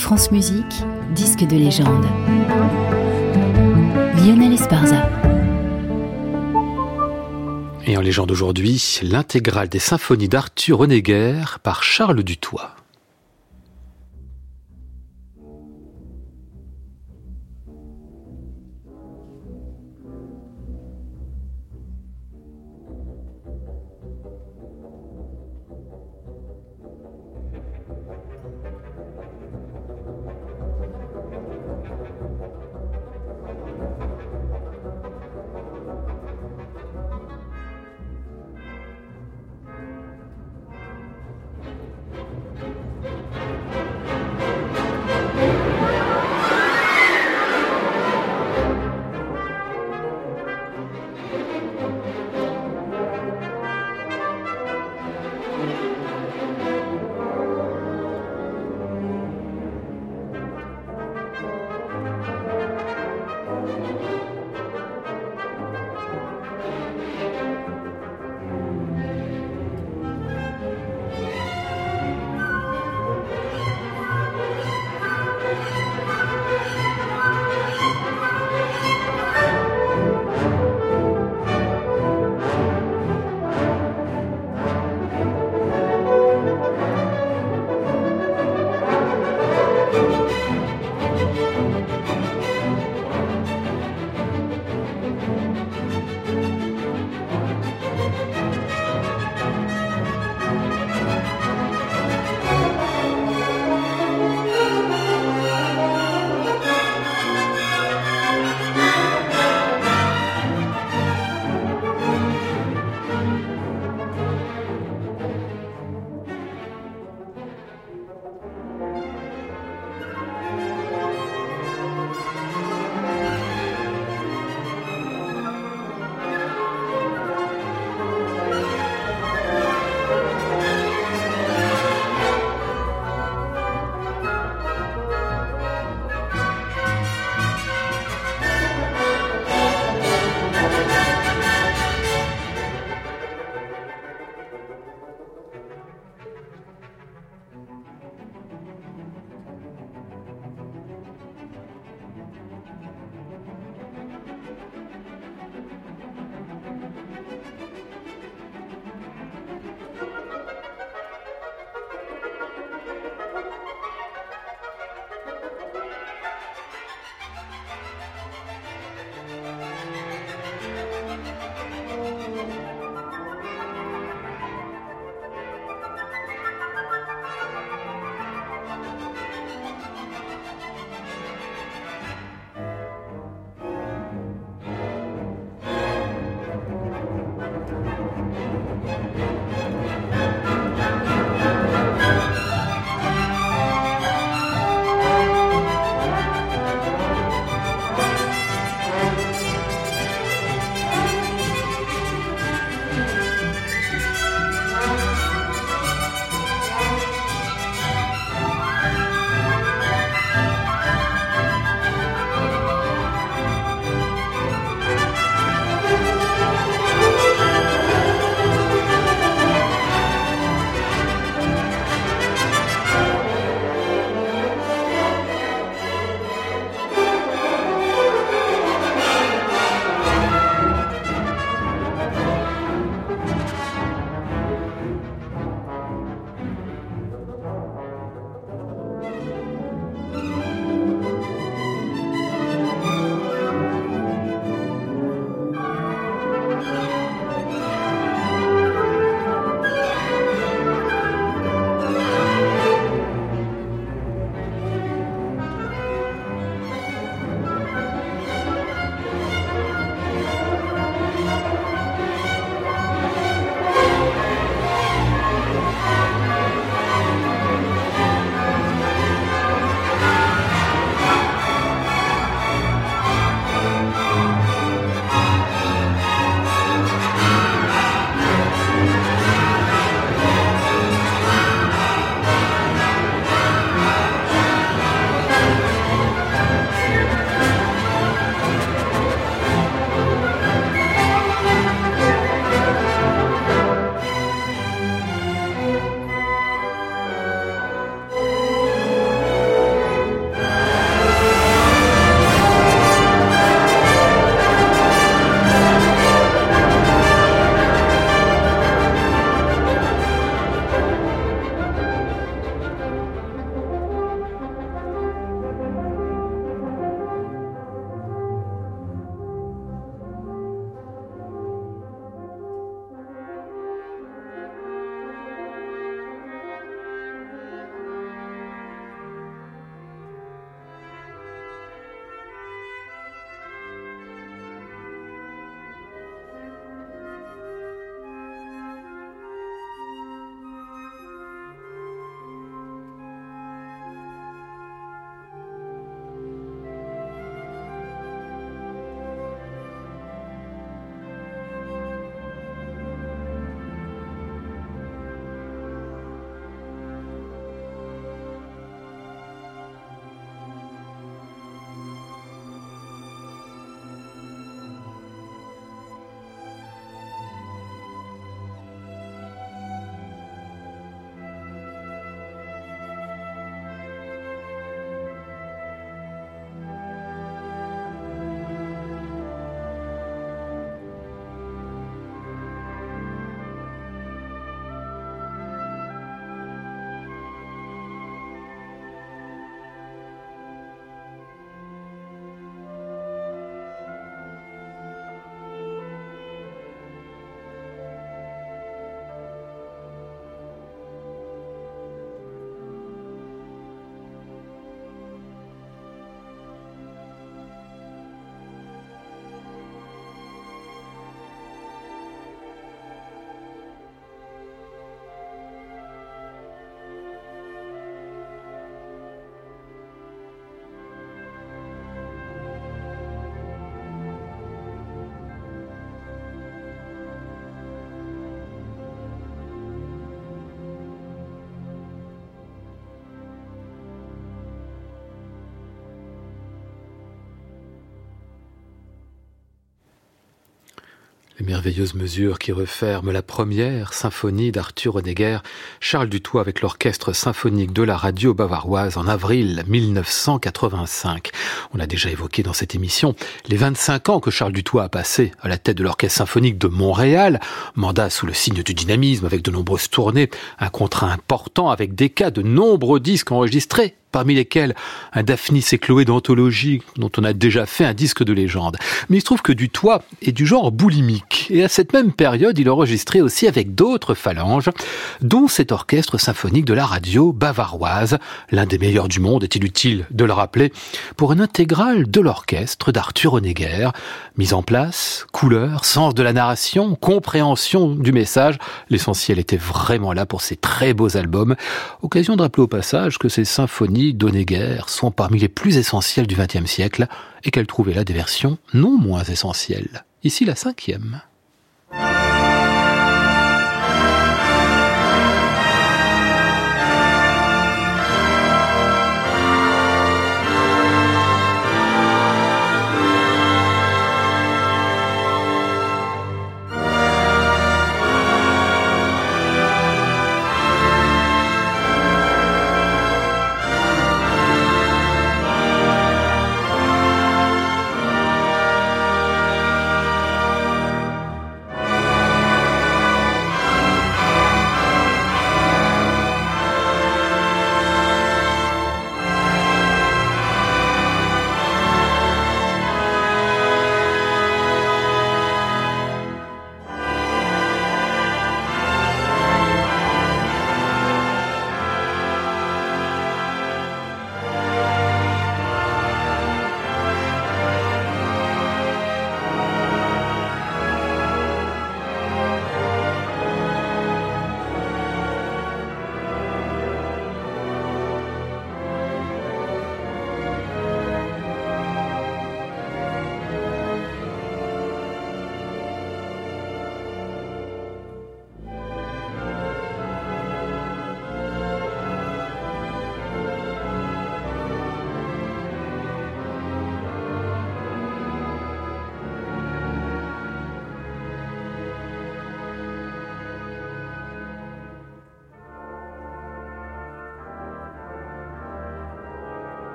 France Musique, disque de légende. Lionel Esparza. Et en légende aujourd'hui, l'intégrale des symphonies d'Arthur Honegger par Charles Dutoit. Merveilleuse mesure qui referme la première symphonie d'Arthur Honegger, Charles Dutoit avec l'orchestre symphonique de la radio bavaroise en avril 1985. On a déjà évoqué dans cette émission les 25 ans que Charles Dutoit a passé à la tête de l'orchestre symphonique de Montréal, mandat sous le signe du dynamisme avec de nombreuses tournées, un contrat important avec des cas de nombreux disques enregistrés parmi lesquels un Daphnis et Chloé d'anthologie, dont on a déjà fait un disque de légende. Mais il se trouve que du toit est du genre boulimique, et à cette même période, il enregistrait aussi avec d'autres phalanges, dont cet orchestre symphonique de la radio bavaroise, l'un des meilleurs du monde, est-il utile de le rappeler, pour une intégrale de l'orchestre d'Arthur Honegger, mise en place, couleur, sens de la narration, compréhension du message, l'essentiel était vraiment là pour ces très beaux albums, occasion de rappeler au passage que ces symphonies d'Onegger sont parmi les plus essentielles du XXe siècle et qu'elle trouvait là des versions non moins essentielles. Ici la cinquième.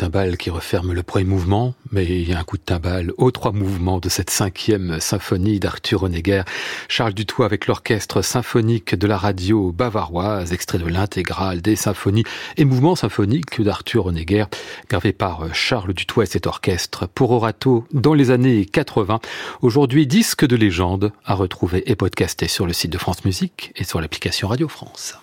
Timbales qui referme le premier mouvement, mais il y a un coup de timbale aux trois mouvements de cette cinquième symphonie d'Arthur Honegger. Charles Dutoit avec l'orchestre symphonique de la radio bavaroise, extrait de l'intégrale des symphonies et mouvements symphoniques d'Arthur Honegger, gravé par Charles Dutoit et cet orchestre pour Orato dans les années 80. Aujourd'hui, disque de légende à retrouver et podcasté sur le site de France Musique et sur l'application Radio France.